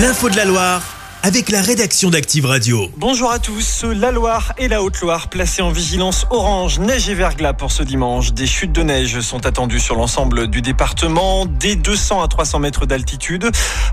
L'info de la Loire avec la rédaction d'Active Radio. Bonjour à tous. La Loire et la Haute-Loire placés en vigilance orange, neige et verglas pour ce dimanche. Des chutes de neige sont attendues sur l'ensemble du département. Dès 200 à 300 mètres d'altitude.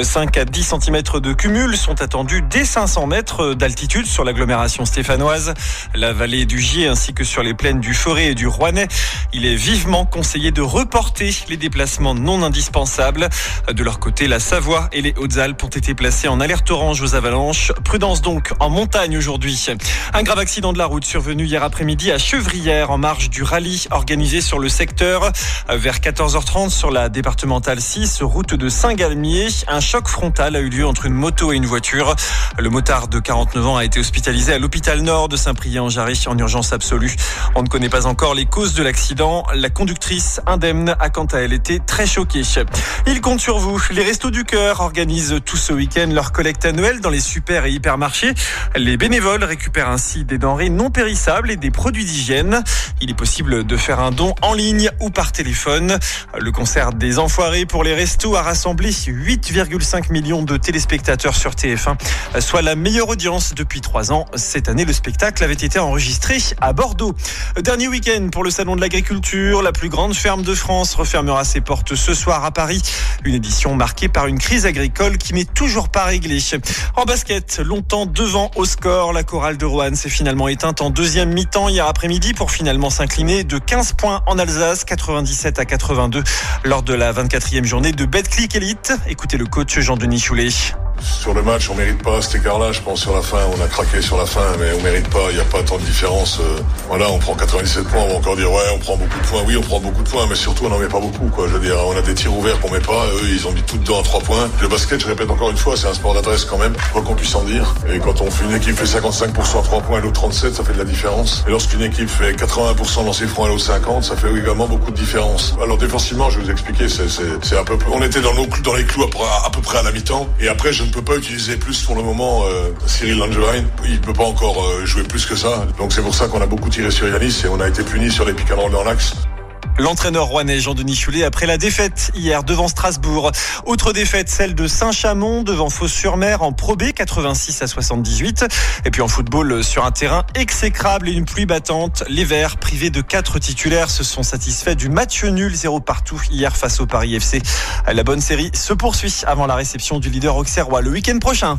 5 à 10 cm de cumul sont attendus dès 500 mètres d'altitude sur l'agglomération stéphanoise, la vallée du Gier ainsi que sur les plaines du Forêt et du Rouennais. Il est vivement conseillé de reporter les déplacements non indispensables. De leur côté, la Savoie et les Hautes-Alpes ont été placés en alerte orange avalanches. Prudence donc en montagne aujourd'hui. Un grave accident de la route survenu hier après-midi à Chevrières en marge du rallye organisé sur le secteur. Vers 14h30 sur la départementale 6, route de Saint-Galmier, un choc frontal a eu lieu entre une moto et une voiture. Le motard de 49 ans a été hospitalisé à l'hôpital nord de Saint-Priest-en-Jarry en urgence absolue. On ne connaît pas encore les causes de l'accident. La conductrice indemne a quant à elle été très choquée. Il compte sur vous. Les Restos du Cœur organisent tout ce week-end leur collecte annuelle dans les super et hypermarchés. Les bénévoles récupèrent ainsi des denrées non périssables et des produits d'hygiène. Il est possible de faire un don en ligne ou par téléphone. Le concert des Enfoirés pour les restos a rassemblé 8,5 millions de téléspectateurs sur TF1, soit la meilleure audience depuis trois ans. Cette année, le spectacle avait été enregistré à Bordeaux. Dernier week-end pour le Salon de l'Agriculture. La plus grande ferme de France refermera ses portes ce soir à Paris. Une édition marquée par une crise agricole qui n'est toujours pas réglée. En basket, longtemps devant au score, la chorale de Rouen s'est finalement éteinte en deuxième mi-temps hier après-midi pour finalement s'incliner de 15 points en Alsace, 97 à 82 lors de la 24e journée de Betclic Elite. Écoutez le coach Jean-Denis Choulet. Sur le match, on mérite pas cet écart-là. Je pense sur la fin, on a craqué sur la fin, mais on mérite pas. Il n'y a pas tant de différence. Euh, voilà, on prend 97 points. On va encore dire ouais, on prend beaucoup de points. Oui, on prend beaucoup de points, mais surtout on n'en met pas beaucoup. Je veux dire, on a des tirs ouverts qu'on met pas. Eux, ils ont mis tout dedans à 3 points. Le basket, je répète encore une fois, c'est un sport d'adresse quand même. Quoi qu'on puisse en dire. Et quand on fait une équipe fait 55% à 3 points et l'autre 37, ça fait de la différence. Et lorsqu'une équipe fait 80% lancé franc et l'autre 50, ça fait également beaucoup de différence. Alors défensivement, je vais vous expliquer, c'est à peu près. On était dans, dans les clous à, à peu près à la mi-temps. Et après, je ne peux pas utiliser plus pour le moment euh, Cyril Langevin. Il ne peut pas encore euh, jouer plus que ça. Donc c'est pour ça qu'on a beaucoup tiré sur Yanis et on a été puni sur les pick dans l'axe. L'entraîneur rouennais Jean-Denis Choulet après la défaite hier devant Strasbourg. Autre défaite, celle de Saint-Chamond devant Fos-sur-Mer en Pro B 86 à 78. Et puis en football sur un terrain exécrable et une pluie battante. Les Verts, privés de quatre titulaires, se sont satisfaits du match nul 0 partout hier face au Paris FC. La bonne série se poursuit avant la réception du leader auxerrois le week-end prochain.